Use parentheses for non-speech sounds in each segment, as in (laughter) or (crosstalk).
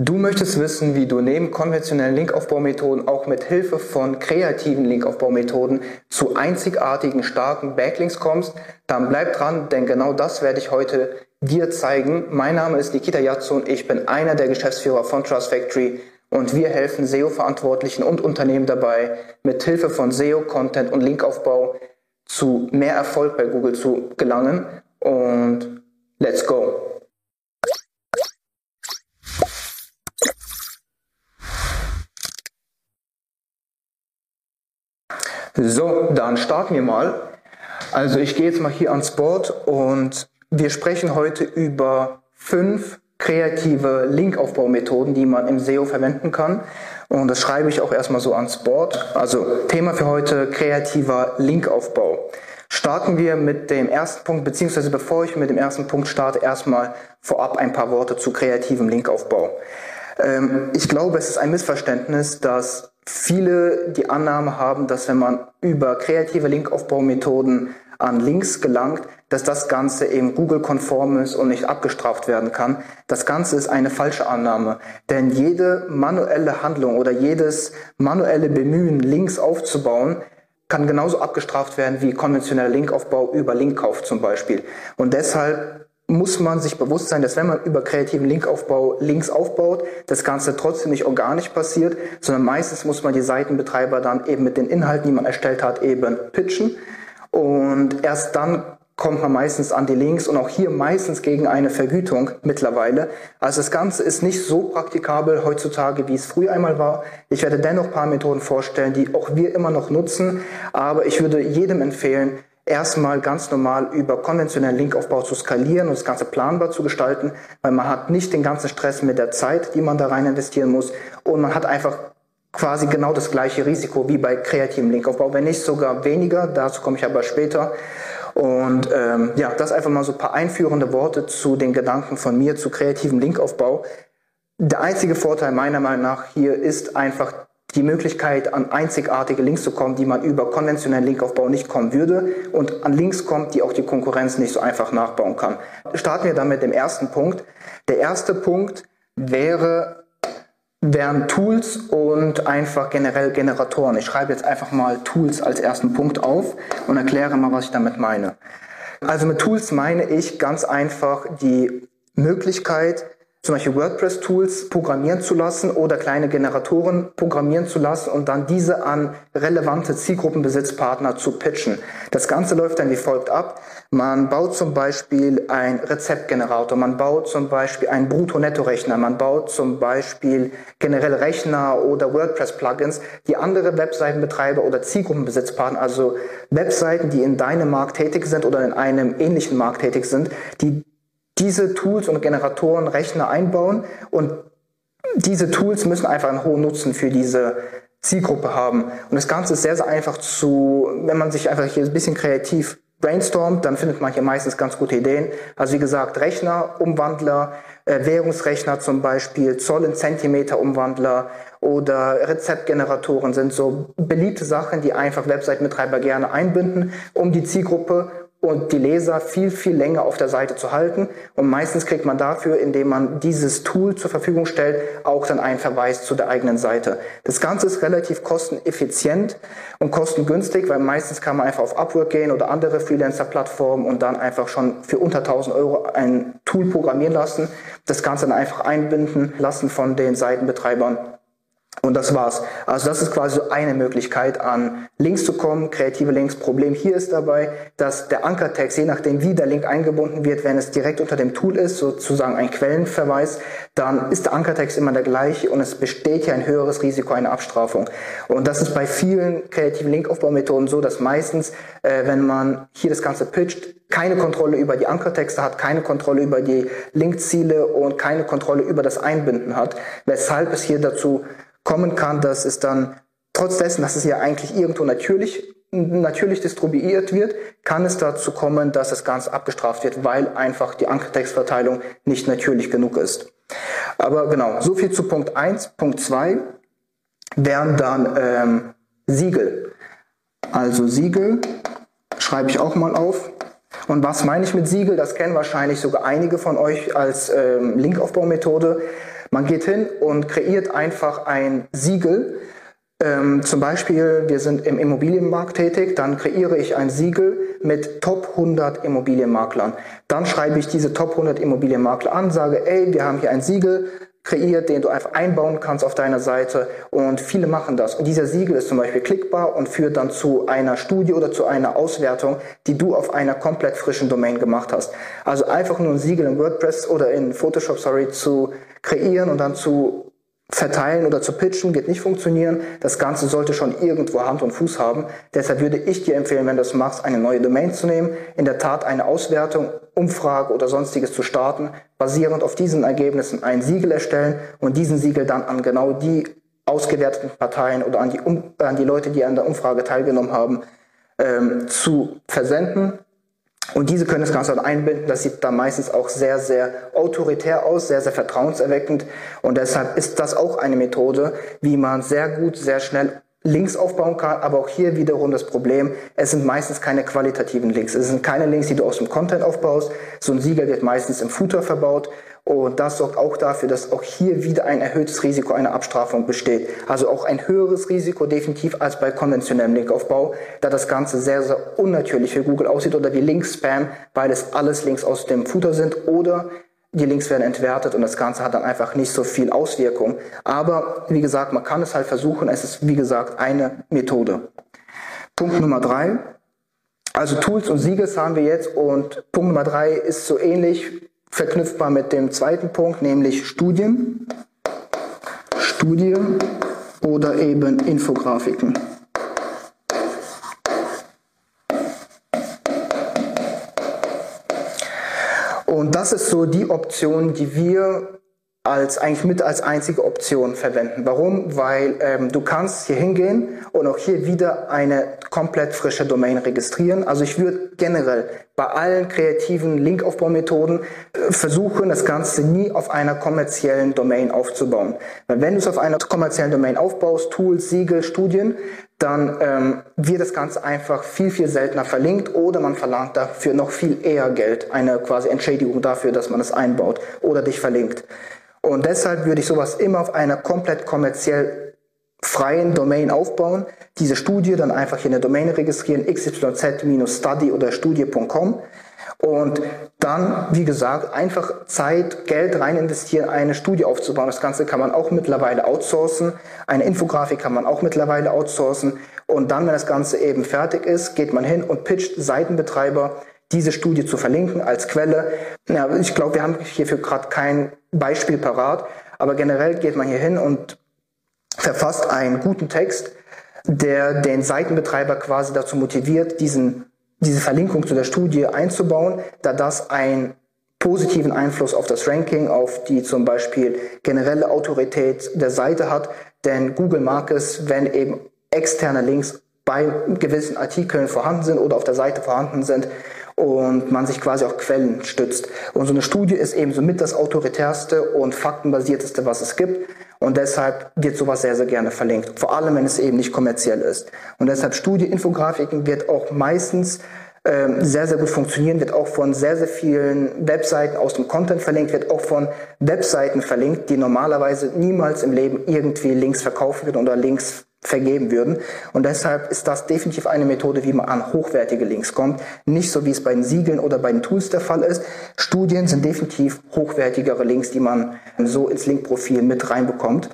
Du möchtest wissen, wie du neben konventionellen Linkaufbaumethoden auch mit Hilfe von kreativen Linkaufbaumethoden zu einzigartigen, starken Backlinks kommst? Dann bleib dran, denn genau das werde ich heute dir zeigen. Mein Name ist Nikita Yatsun, ich bin einer der Geschäftsführer von Trust Factory und wir helfen SEO-Verantwortlichen und Unternehmen dabei, mit Hilfe von SEO, Content und Linkaufbau zu mehr Erfolg bei Google zu gelangen. Und let's go! So, dann starten wir mal. Also ich gehe jetzt mal hier ans Board und wir sprechen heute über fünf kreative Linkaufbaumethoden, die man im SEO verwenden kann. Und das schreibe ich auch erstmal so ans Board. Also Thema für heute kreativer Linkaufbau. Starten wir mit dem ersten Punkt, beziehungsweise bevor ich mit dem ersten Punkt starte, erstmal vorab ein paar Worte zu kreativem Linkaufbau. Ähm, ich glaube, es ist ein Missverständnis, dass viele die Annahme haben, dass wenn man über kreative Linkaufbaumethoden an Links gelangt, dass das Ganze eben Google-konform ist und nicht abgestraft werden kann. Das Ganze ist eine falsche Annahme, denn jede manuelle Handlung oder jedes manuelle Bemühen, Links aufzubauen, kann genauso abgestraft werden wie konventioneller Linkaufbau über Linkkauf zum Beispiel. Und deshalb muss man sich bewusst sein, dass wenn man über kreativen Linkaufbau Links aufbaut, das Ganze trotzdem nicht organisch passiert, sondern meistens muss man die Seitenbetreiber dann eben mit den Inhalten, die man erstellt hat, eben pitchen. Und erst dann kommt man meistens an die Links und auch hier meistens gegen eine Vergütung mittlerweile. Also das Ganze ist nicht so praktikabel heutzutage, wie es früher einmal war. Ich werde dennoch paar Methoden vorstellen, die auch wir immer noch nutzen, aber ich würde jedem empfehlen, erstmal ganz normal über konventionellen Linkaufbau zu skalieren und das Ganze planbar zu gestalten, weil man hat nicht den ganzen Stress mit der Zeit, die man da rein investieren muss und man hat einfach quasi genau das gleiche Risiko wie bei kreativem Linkaufbau, wenn nicht sogar weniger, dazu komme ich aber später. Und ähm, ja, das einfach mal so ein paar einführende Worte zu den Gedanken von mir zu kreativem Linkaufbau. Der einzige Vorteil meiner Meinung nach hier ist einfach die Möglichkeit, an einzigartige Links zu kommen, die man über konventionellen Linkaufbau nicht kommen würde und an Links kommt, die auch die Konkurrenz nicht so einfach nachbauen kann. Starten wir dann mit dem ersten Punkt. Der erste Punkt wäre, wären Tools und einfach generell Generatoren. Ich schreibe jetzt einfach mal Tools als ersten Punkt auf und erkläre mal, was ich damit meine. Also mit Tools meine ich ganz einfach die Möglichkeit, zum Beispiel WordPress-Tools programmieren zu lassen oder kleine Generatoren programmieren zu lassen und dann diese an relevante Zielgruppenbesitzpartner zu pitchen. Das Ganze läuft dann wie folgt ab. Man baut zum Beispiel ein Rezeptgenerator, man baut zum Beispiel einen Brutto-Netto-Rechner, man baut zum Beispiel generell Rechner oder WordPress-Plugins, die andere Webseitenbetreiber oder Zielgruppenbesitzpartner, also Webseiten, die in deinem Markt tätig sind oder in einem ähnlichen Markt tätig sind, die diese Tools und Generatoren Rechner einbauen und diese Tools müssen einfach einen hohen Nutzen für diese Zielgruppe haben. Und das Ganze ist sehr, sehr einfach zu, wenn man sich einfach hier ein bisschen kreativ brainstormt, dann findet man hier meistens ganz gute Ideen. Also wie gesagt, Rechner, Umwandler, äh, Währungsrechner zum Beispiel, Zoll in Zentimeter Umwandler oder Rezeptgeneratoren sind so beliebte Sachen, die einfach Website-Betreiber gerne einbinden, um die Zielgruppe und die Leser viel, viel länger auf der Seite zu halten. Und meistens kriegt man dafür, indem man dieses Tool zur Verfügung stellt, auch dann einen Verweis zu der eigenen Seite. Das Ganze ist relativ kosteneffizient und kostengünstig, weil meistens kann man einfach auf Upwork gehen oder andere Freelancer-Plattformen und dann einfach schon für unter 1000 Euro ein Tool programmieren lassen, das Ganze dann einfach einbinden lassen von den Seitenbetreibern und das war's. Also das ist quasi so eine Möglichkeit, an Links zu kommen, kreative Links. Problem hier ist dabei, dass der Ankertext, je nachdem wie der Link eingebunden wird, wenn es direkt unter dem Tool ist, sozusagen ein Quellenverweis, dann ist der Ankertext immer der gleiche und es besteht hier ein höheres Risiko einer Abstrafung. Und das ist bei vielen kreativen Linkaufbaumethoden so, dass meistens, äh, wenn man hier das Ganze pitcht, keine Kontrolle über die Ankertexte hat, keine Kontrolle über die Linkziele und keine Kontrolle über das Einbinden hat, weshalb es hier dazu kommen kann, dass es dann trotz dessen, dass es ja eigentlich irgendwo natürlich natürlich distribuiert wird, kann es dazu kommen, dass das Ganze abgestraft wird, weil einfach die Ankertextverteilung nicht natürlich genug ist. Aber genau, so viel zu Punkt 1. Punkt 2 wären dann ähm, Siegel. Also Siegel schreibe ich auch mal auf. Und was meine ich mit Siegel? Das kennen wahrscheinlich sogar einige von euch als ähm, Linkaufbaumethode. Man geht hin und kreiert einfach ein Siegel. Ähm, zum Beispiel, wir sind im Immobilienmarkt tätig, dann kreiere ich ein Siegel mit Top 100 Immobilienmaklern. Dann schreibe ich diese Top 100 Immobilienmakler an, sage, ey, wir haben hier ein Siegel, kreiert, den du einfach einbauen kannst auf deiner Seite. Und viele machen das. Und dieser Siegel ist zum Beispiel klickbar und führt dann zu einer Studie oder zu einer Auswertung, die du auf einer komplett frischen Domain gemacht hast. Also einfach nur ein Siegel in WordPress oder in Photoshop, sorry, zu kreieren und dann zu verteilen oder zu pitchen wird nicht funktionieren. Das Ganze sollte schon irgendwo Hand und Fuß haben. Deshalb würde ich dir empfehlen, wenn du das machst, eine neue Domain zu nehmen, in der Tat eine Auswertung, Umfrage oder sonstiges zu starten, basierend auf diesen Ergebnissen ein Siegel erstellen und diesen Siegel dann an genau die ausgewerteten Parteien oder an die, um, an die Leute, die an der Umfrage teilgenommen haben, ähm, zu versenden und diese können das Ganze dann einbinden. Das sieht dann meistens auch sehr, sehr autoritär aus, sehr, sehr vertrauenserweckend. Und deshalb ist das auch eine Methode, wie man sehr gut, sehr schnell Links aufbauen kann, aber auch hier wiederum das Problem, es sind meistens keine qualitativen Links. Es sind keine Links, die du aus dem Content aufbaust. So ein Siegel wird meistens im Footer verbaut und das sorgt auch dafür, dass auch hier wieder ein erhöhtes Risiko einer Abstrafung besteht. Also auch ein höheres Risiko definitiv als bei konventionellem Linkaufbau, da das Ganze sehr, sehr unnatürlich für Google aussieht oder wie Link-Spam, weil es alles Links aus dem Footer sind oder die Links werden entwertet und das Ganze hat dann einfach nicht so viel Auswirkung. Aber wie gesagt, man kann es halt versuchen. Es ist wie gesagt eine Methode. Punkt Nummer drei. Also Tools und Siegels haben wir jetzt und Punkt Nummer drei ist so ähnlich verknüpfbar mit dem zweiten Punkt, nämlich Studien, Studie oder eben Infografiken. Und das ist so die Option, die wir als eigentlich mit als einzige Option verwenden. Warum? Weil ähm, du kannst hier hingehen und auch hier wieder eine komplett frische Domain registrieren. Also ich würde generell bei allen kreativen Linkaufbaumethoden äh, versuchen, das Ganze nie auf einer kommerziellen Domain aufzubauen. Weil wenn du es auf einer kommerziellen Domain aufbaust, Tools, Siegel, Studien, dann ähm, wird das Ganze einfach viel, viel seltener verlinkt oder man verlangt dafür noch viel eher Geld, eine quasi Entschädigung dafür, dass man es einbaut oder dich verlinkt. Und deshalb würde ich sowas immer auf einer komplett kommerziell freien Domain aufbauen, diese Studie dann einfach hier in der Domain registrieren, xyz-study oder studie.com und dann, wie gesagt, einfach Zeit, Geld rein investieren, eine Studie aufzubauen. Das Ganze kann man auch mittlerweile outsourcen. Eine Infografik kann man auch mittlerweile outsourcen. Und dann, wenn das Ganze eben fertig ist, geht man hin und pitcht Seitenbetreiber, diese Studie zu verlinken als Quelle. Ja, ich glaube, wir haben hierfür gerade kein Beispiel parat, aber generell geht man hier hin und verfasst einen guten Text, der den Seitenbetreiber quasi dazu motiviert, diesen, diese Verlinkung zu der Studie einzubauen, da das einen positiven Einfluss auf das Ranking, auf die zum Beispiel generelle Autorität der Seite hat. Denn Google mag es, wenn eben externe Links bei gewissen Artikeln vorhanden sind oder auf der Seite vorhanden sind, und man sich quasi auf Quellen stützt. Und so eine Studie ist eben somit das autoritärste und faktenbasierteste, was es gibt. Und deshalb wird sowas sehr, sehr gerne verlinkt. Vor allem, wenn es eben nicht kommerziell ist. Und deshalb Studie, Infografiken wird auch meistens ähm, sehr, sehr gut funktionieren, wird auch von sehr, sehr vielen Webseiten aus dem Content verlinkt, wird auch von Webseiten verlinkt, die normalerweise niemals im Leben irgendwie Links verkaufen würden oder Links vergeben würden. Und deshalb ist das definitiv eine Methode, wie man an hochwertige Links kommt. Nicht so, wie es bei den Siegeln oder bei den Tools der Fall ist. Studien sind definitiv hochwertigere Links, die man so ins Linkprofil mit reinbekommt.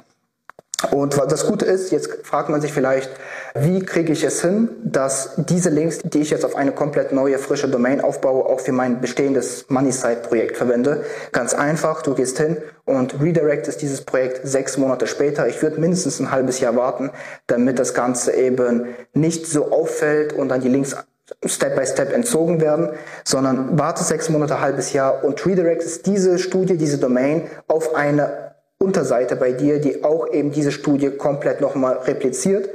Und das Gute ist, jetzt fragt man sich vielleicht, wie kriege ich es hin, dass diese Links, die ich jetzt auf eine komplett neue, frische Domain aufbaue, auch für mein bestehendes MoneySite-Projekt verwende? Ganz einfach, du gehst hin und redirectest dieses Projekt sechs Monate später. Ich würde mindestens ein halbes Jahr warten, damit das Ganze eben nicht so auffällt und dann die Links Step by Step entzogen werden, sondern warte sechs Monate, halbes Jahr und redirectest diese Studie, diese Domain auf eine Unterseite bei dir, die auch eben diese Studie komplett nochmal repliziert.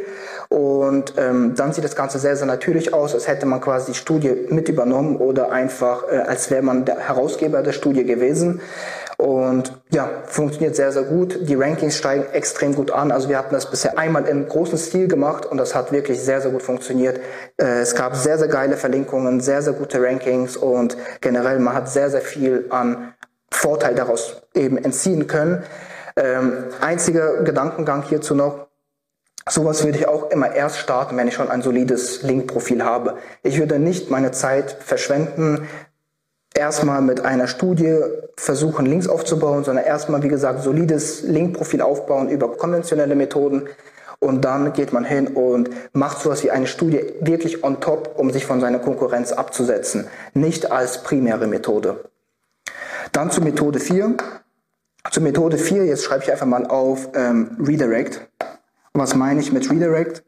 Und ähm, dann sieht das Ganze sehr, sehr natürlich aus, als hätte man quasi die Studie mit übernommen oder einfach, äh, als wäre man der Herausgeber der Studie gewesen. Und ja, funktioniert sehr, sehr gut. Die Rankings steigen extrem gut an. Also wir hatten das bisher einmal in großem Stil gemacht und das hat wirklich sehr, sehr gut funktioniert. Äh, es gab sehr, sehr geile Verlinkungen, sehr, sehr gute Rankings und generell man hat sehr, sehr viel an Vorteil daraus eben entziehen können. Ähm, einziger Gedankengang hierzu noch, Sowas würde ich auch immer erst starten, wenn ich schon ein solides Link-Profil habe. Ich würde nicht meine Zeit verschwenden, erstmal mit einer Studie versuchen, Links aufzubauen, sondern erstmal, wie gesagt, solides Link-Profil aufbauen über konventionelle Methoden. Und dann geht man hin und macht sowas wie eine Studie wirklich on top, um sich von seiner Konkurrenz abzusetzen. Nicht als primäre Methode. Dann zu Methode 4. Zu Methode 4, jetzt schreibe ich einfach mal auf ähm, Redirect. Was meine ich mit Redirect?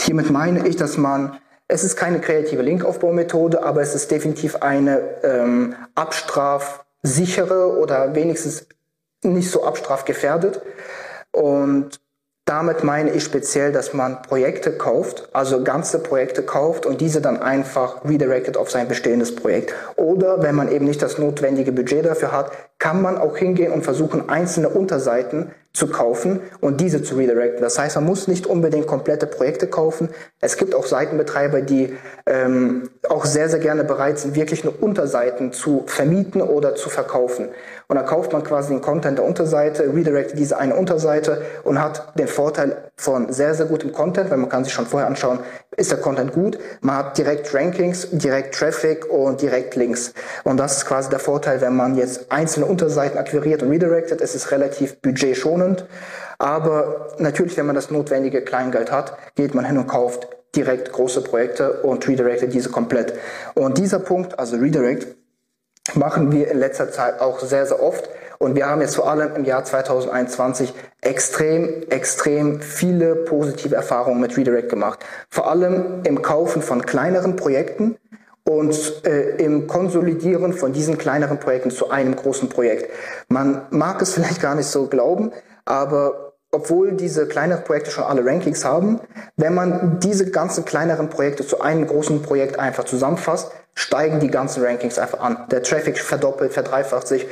Hiermit meine ich, dass man, es ist keine kreative Linkaufbaumethode, aber es ist definitiv eine ähm, abstrafsichere oder wenigstens nicht so abstrafgefährdet. Und damit meine ich speziell, dass man Projekte kauft, also ganze Projekte kauft und diese dann einfach redirected auf sein bestehendes Projekt. Oder wenn man eben nicht das notwendige Budget dafür hat, kann man auch hingehen und versuchen, einzelne Unterseiten zu kaufen und diese zu redirecten. Das heißt, man muss nicht unbedingt komplette Projekte kaufen. Es gibt auch Seitenbetreiber, die ähm, auch sehr, sehr gerne bereit sind, wirklich nur Unterseiten zu vermieten oder zu verkaufen. Und dann kauft man quasi den Content der Unterseite, redirectet diese eine Unterseite und hat den Vorteil von sehr, sehr gutem Content, weil man kann sich schon vorher anschauen, ist der Content gut. Man hat direkt Rankings, direkt Traffic und direkt Links. Und das ist quasi der Vorteil, wenn man jetzt einzelne Unterseiten akquiriert und redirected. Es ist relativ budgetschonend. Aber natürlich, wenn man das notwendige Kleingeld hat, geht man hin und kauft direkt große Projekte und redirectet diese komplett. Und dieser Punkt, also Redirect, machen wir in letzter Zeit auch sehr, sehr oft. Und wir haben jetzt vor allem im Jahr 2021 extrem, extrem viele positive Erfahrungen mit Redirect gemacht. Vor allem im Kaufen von kleineren Projekten und äh, im Konsolidieren von diesen kleineren Projekten zu einem großen Projekt. Man mag es (laughs) vielleicht gar nicht so glauben, aber obwohl diese kleineren Projekte schon alle Rankings haben, wenn man diese ganzen kleineren Projekte zu einem großen Projekt einfach zusammenfasst, steigen die ganzen Rankings einfach an. Der Traffic verdoppelt, verdreifacht sich,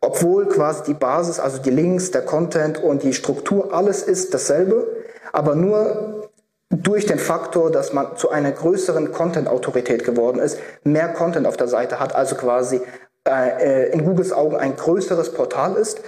obwohl quasi die Basis, also die Links, der Content und die Struktur, alles ist dasselbe, aber nur durch den Faktor, dass man zu einer größeren Content-Autorität geworden ist, mehr Content auf der Seite hat, also quasi äh, in Googles Augen ein größeres Portal ist,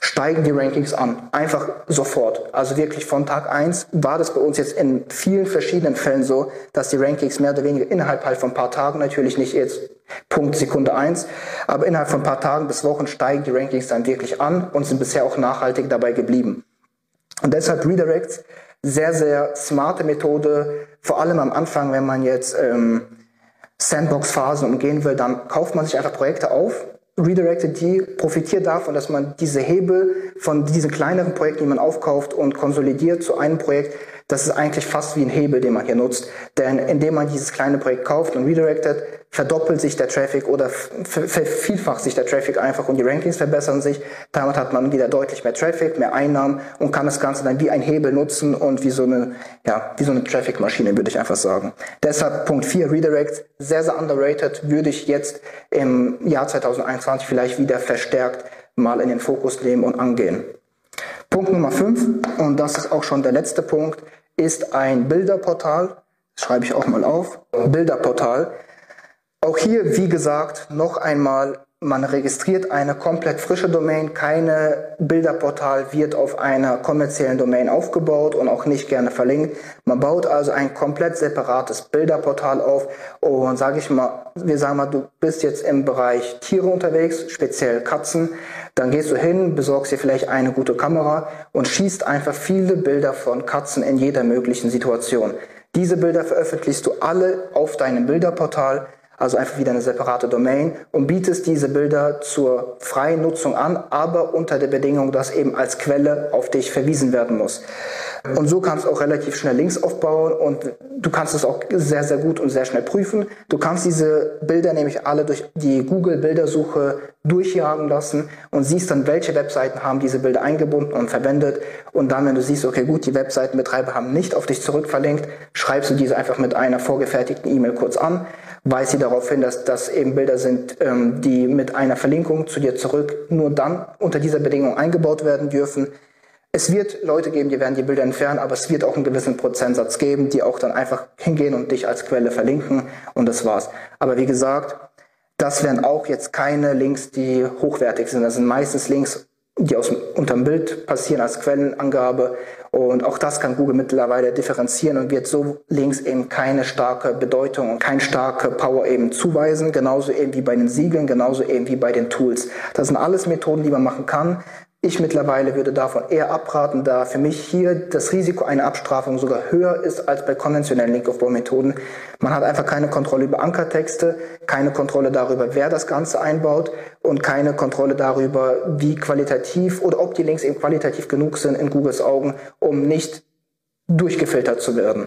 steigen die Rankings an. Einfach sofort. Also wirklich von Tag eins war das bei uns jetzt in vielen verschiedenen Fällen so, dass die Rankings mehr oder weniger innerhalb halt von ein paar Tagen, natürlich nicht jetzt Punkt Sekunde eins, aber innerhalb von ein paar Tagen bis Wochen steigen die Rankings dann wirklich an und sind bisher auch nachhaltig dabei geblieben. Und deshalb Redirects, sehr, sehr smarte Methode, vor allem am Anfang, wenn man jetzt ähm, Sandbox-Phasen umgehen will, dann kauft man sich einfach Projekte auf, redirected die, profitiert davon, dass man diese Hebel von diesen kleineren Projekten, die man aufkauft und konsolidiert zu einem Projekt, das ist eigentlich fast wie ein Hebel, den man hier nutzt. Denn indem man dieses kleine Projekt kauft und redirected, verdoppelt sich der Traffic oder vervielfacht sich der Traffic einfach und die Rankings verbessern sich. Damit hat man wieder deutlich mehr Traffic, mehr Einnahmen und kann das Ganze dann wie ein Hebel nutzen und wie so eine, ja, wie so eine Traffic-Maschine, würde ich einfach sagen. Deshalb Punkt 4, Redirects, sehr, sehr underrated, würde ich jetzt im Jahr 2021 vielleicht wieder verstärkt mal in den Fokus nehmen und angehen. Punkt Nummer 5, und das ist auch schon der letzte Punkt, ist ein Bilderportal. Das schreibe ich auch mal auf. Bilderportal. Auch hier, wie gesagt, noch einmal man registriert eine komplett frische Domain, keine Bilderportal wird auf einer kommerziellen Domain aufgebaut und auch nicht gerne verlinkt. Man baut also ein komplett separates Bilderportal auf und sage ich mal, wir sagen mal, du bist jetzt im Bereich Tiere unterwegs, speziell Katzen, dann gehst du hin, besorgst dir vielleicht eine gute Kamera und schießt einfach viele Bilder von Katzen in jeder möglichen Situation. Diese Bilder veröffentlichst du alle auf deinem Bilderportal also einfach wieder eine separate Domain und bietest diese Bilder zur freien Nutzung an, aber unter der Bedingung, dass eben als Quelle auf dich verwiesen werden muss. Und so kannst du auch relativ schnell Links aufbauen und du kannst es auch sehr, sehr gut und sehr schnell prüfen. Du kannst diese Bilder nämlich alle durch die Google-Bildersuche durchjagen lassen und siehst dann, welche Webseiten haben diese Bilder eingebunden und verwendet. Und dann, wenn du siehst, okay, gut, die Webseitenbetreiber haben nicht auf dich zurückverlinkt, schreibst du diese einfach mit einer vorgefertigten E-Mail kurz an, weist sie darauf hin, dass das eben Bilder sind, ähm, die mit einer Verlinkung zu dir zurück nur dann unter dieser Bedingung eingebaut werden dürfen. Es wird Leute geben, die werden die Bilder entfernen, aber es wird auch einen gewissen Prozentsatz geben, die auch dann einfach hingehen und dich als Quelle verlinken und das war's. Aber wie gesagt, das wären auch jetzt keine Links, die hochwertig sind. Das sind meistens Links die aus unterm Bild passieren als Quellenangabe. Und auch das kann Google mittlerweile differenzieren und wird so links eben keine starke Bedeutung und keine starke Power eben zuweisen. Genauso eben wie bei den Siegeln, genauso eben wie bei den Tools. Das sind alles Methoden, die man machen kann. Ich mittlerweile würde davon eher abraten, da für mich hier das Risiko einer Abstrafung sogar höher ist als bei konventionellen Linkaufbaumethoden. Man hat einfach keine Kontrolle über Ankertexte, keine Kontrolle darüber, wer das Ganze einbaut und keine Kontrolle darüber, wie qualitativ oder ob die Links eben qualitativ genug sind in Googles Augen, um nicht durchgefiltert zu werden.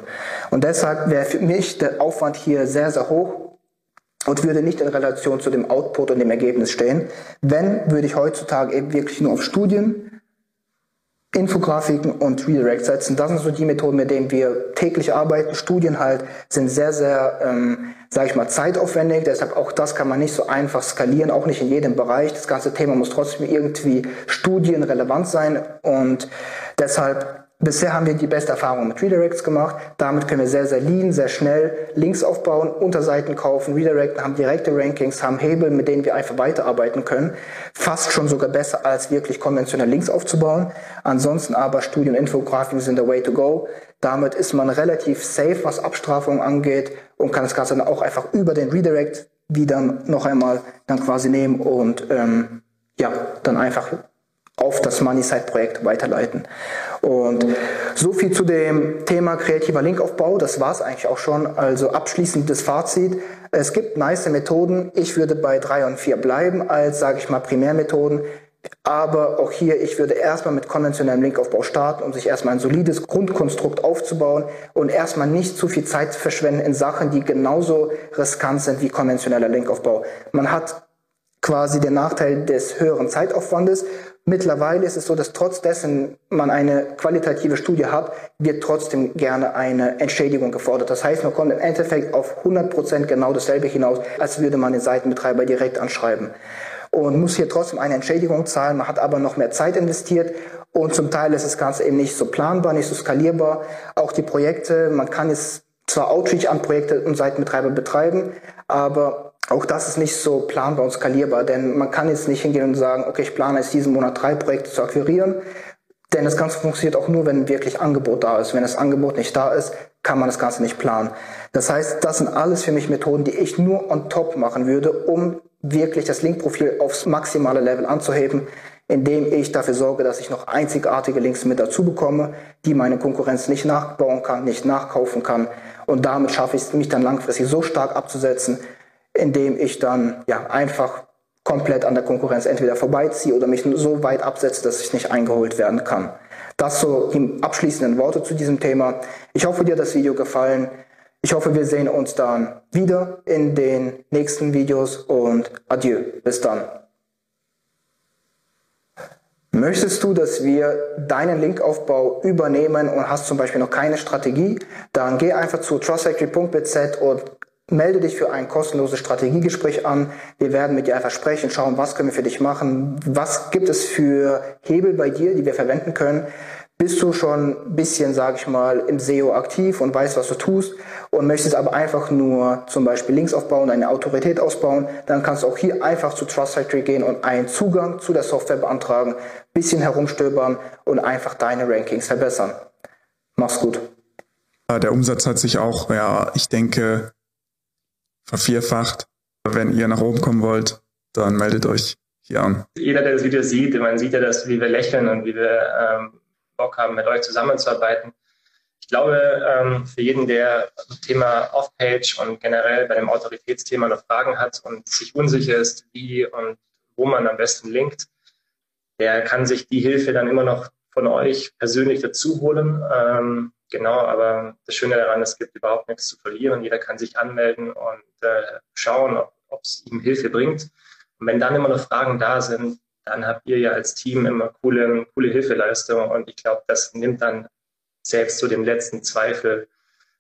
Und deshalb wäre für mich der Aufwand hier sehr, sehr hoch und würde nicht in Relation zu dem Output und dem Ergebnis stehen. Wenn, würde ich heutzutage eben wirklich nur auf Studien, Infografiken und Redirect setzen. Das sind so die Methoden, mit denen wir täglich arbeiten. Studien halt sind sehr, sehr, ähm, sage ich mal, zeitaufwendig. Deshalb auch das kann man nicht so einfach skalieren, auch nicht in jedem Bereich. Das ganze Thema muss trotzdem irgendwie studienrelevant sein und deshalb Bisher haben wir die beste Erfahrung mit Redirects gemacht. Damit können wir sehr, sehr lean, sehr schnell Links aufbauen, Unterseiten kaufen, redirecten, haben direkte Rankings, haben Hebel, mit denen wir einfach weiterarbeiten können. Fast schon sogar besser als wirklich konventionell Links aufzubauen. Ansonsten aber Studien und Infografiken sind der way to go. Damit ist man relativ safe, was Abstrafungen angeht und kann das Ganze dann auch einfach über den Redirect wieder noch einmal dann quasi nehmen und ähm, ja, dann einfach auf das MoneySide-Projekt weiterleiten. Und so viel zu dem Thema kreativer Linkaufbau. Das war es eigentlich auch schon. Also abschließendes Fazit. Es gibt nice Methoden. Ich würde bei drei und vier bleiben als, sage ich mal, Primärmethoden. Aber auch hier, ich würde erstmal mit konventionellem Linkaufbau starten, um sich erstmal ein solides Grundkonstrukt aufzubauen und erstmal nicht zu viel Zeit verschwenden in Sachen, die genauso riskant sind wie konventioneller Linkaufbau. Man hat quasi den Nachteil des höheren Zeitaufwandes Mittlerweile ist es so, dass trotz dessen man eine qualitative Studie hat, wird trotzdem gerne eine Entschädigung gefordert. Das heißt, man kommt im Endeffekt auf 100 Prozent genau dasselbe hinaus, als würde man den Seitenbetreiber direkt anschreiben. Und muss hier trotzdem eine Entschädigung zahlen, man hat aber noch mehr Zeit investiert und zum Teil ist das Ganze eben nicht so planbar, nicht so skalierbar. Auch die Projekte, man kann jetzt zwar Outreach an Projekte und Seitenbetreiber betreiben, aber auch das ist nicht so planbar und skalierbar, denn man kann jetzt nicht hingehen und sagen, okay, ich plane jetzt diesen Monat drei Projekte zu akquirieren, denn das Ganze funktioniert auch nur, wenn wirklich Angebot da ist. Wenn das Angebot nicht da ist, kann man das Ganze nicht planen. Das heißt, das sind alles für mich Methoden, die ich nur on top machen würde, um wirklich das Linkprofil aufs maximale Level anzuheben, indem ich dafür sorge, dass ich noch einzigartige Links mit dazu bekomme, die meine Konkurrenz nicht nachbauen kann, nicht nachkaufen kann. Und damit schaffe ich es, mich dann langfristig so stark abzusetzen, indem ich dann ja einfach komplett an der Konkurrenz entweder vorbeiziehe oder mich so weit absetze, dass ich nicht eingeholt werden kann. Das so die abschließenden Worte zu diesem Thema. Ich hoffe, dir hat das Video gefallen. Ich hoffe, wir sehen uns dann wieder in den nächsten Videos und adieu. Bis dann. Möchtest du, dass wir deinen Linkaufbau übernehmen und hast zum Beispiel noch keine Strategie, dann geh einfach zu trustfactory.bz und Melde dich für ein kostenloses Strategiegespräch an. Wir werden mit dir einfach sprechen, schauen, was können wir für dich machen, was gibt es für Hebel bei dir, die wir verwenden können. Bist du schon ein bisschen, sage ich mal, im SEO aktiv und weißt, was du tust und möchtest aber einfach nur zum Beispiel Links aufbauen, deine Autorität ausbauen, dann kannst du auch hier einfach zu Trust Factory gehen und einen Zugang zu der Software beantragen, bisschen herumstöbern und einfach deine Rankings verbessern. Mach's gut. Der Umsatz hat sich auch, ja, ich denke, vervierfacht. Wenn ihr nach oben kommen wollt, dann meldet euch hier an. Jeder, der das Video sieht, man sieht ja, dass, wie wir lächeln und wie wir ähm, Bock haben, mit euch zusammenzuarbeiten. Ich glaube, ähm, für jeden, der zum Thema Off-Page und generell bei dem Autoritätsthema noch Fragen hat und sich unsicher ist, wie und wo man am besten linkt, der kann sich die Hilfe dann immer noch von euch persönlich dazu holen. Ähm, Genau, aber das Schöne daran, es gibt überhaupt nichts zu verlieren. Jeder kann sich anmelden und äh, schauen, ob es ihm Hilfe bringt. Und wenn dann immer noch Fragen da sind, dann habt ihr ja als Team immer coole, coole Hilfeleistung. Und ich glaube, das nimmt dann selbst zu dem letzten Zweifel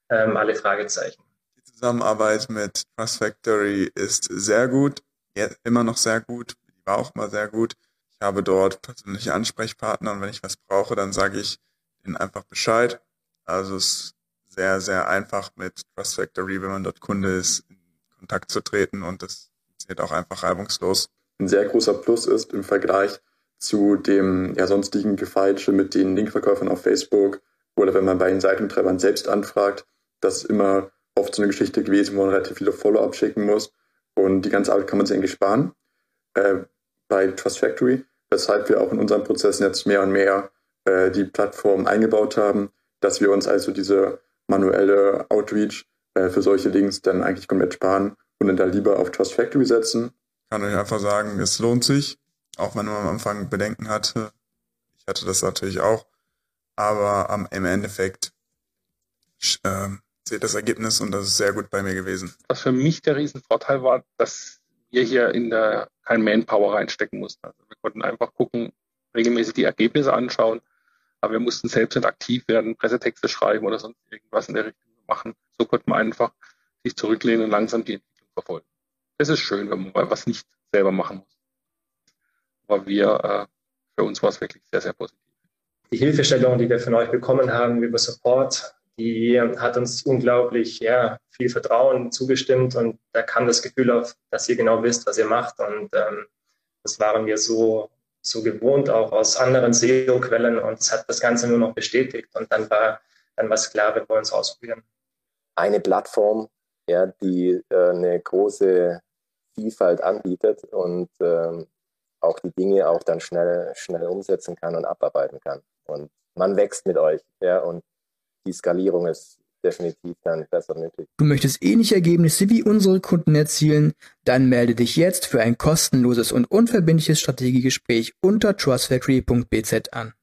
ähm, alle Fragezeichen. Die Zusammenarbeit mit Trust Factory ist sehr gut, ja, immer noch sehr gut, war auch mal sehr gut. Ich habe dort persönliche Ansprechpartner und wenn ich was brauche, dann sage ich ihnen einfach Bescheid also es ist sehr, sehr einfach mit Trust Factory, wenn man dort Kunde ist, in Kontakt zu treten und das funktioniert auch einfach reibungslos. Ein sehr großer Plus ist im Vergleich zu dem ja, sonstigen Gefeitsche mit den Linkverkäufern auf Facebook oder wenn man bei den Seitentreibern selbst anfragt, das ist immer oft so eine Geschichte gewesen, wo man relativ viele Follow-up schicken muss und die ganze Arbeit kann man sich eigentlich sparen äh, bei Trust Factory, weshalb wir auch in unseren Prozessen jetzt mehr und mehr äh, die Plattform eingebaut haben, dass wir uns also diese manuelle Outreach äh, für solche Links dann eigentlich komplett sparen und dann da lieber auf Trust Factory setzen. Ich kann euch einfach sagen, es lohnt sich, auch wenn man am Anfang Bedenken hatte. Ich hatte das natürlich auch, aber am, im Endeffekt äh, seht das Ergebnis und das ist sehr gut bei mir gewesen. Was für mich der Riesenvorteil war, dass wir hier in der kein Manpower reinstecken mussten. Also wir konnten einfach gucken, regelmäßig die Ergebnisse anschauen, aber wir mussten selbst nicht aktiv werden, Pressetexte schreiben oder sonst irgendwas in der Richtung machen. So konnte man einfach sich zurücklehnen und langsam die Entwicklung verfolgen. Das ist schön, wenn man mal was nicht selber machen muss. Aber wir, äh, für uns war es wirklich sehr, sehr positiv. Die Hilfestellung, die wir von euch bekommen haben über Support, die hat uns unglaublich ja, viel Vertrauen zugestimmt und da kam das Gefühl auf, dass ihr genau wisst, was ihr macht. Und ähm, das waren wir so, so gewohnt, auch aus anderen SEO-Quellen und es hat das Ganze nur noch bestätigt. Und dann war dann was klar, wir wollen es ausprobieren. Eine Plattform, ja, die äh, eine große Vielfalt anbietet und ähm, auch die Dinge auch dann schnell, schnell umsetzen kann und abarbeiten kann. Und man wächst mit euch, ja, und die Skalierung ist definitiv dann besser möglich. Du möchtest ähnliche Ergebnisse wie unsere Kunden erzielen? Dann melde dich jetzt für ein kostenloses und unverbindliches Strategiegespräch unter trustfactory.bz an.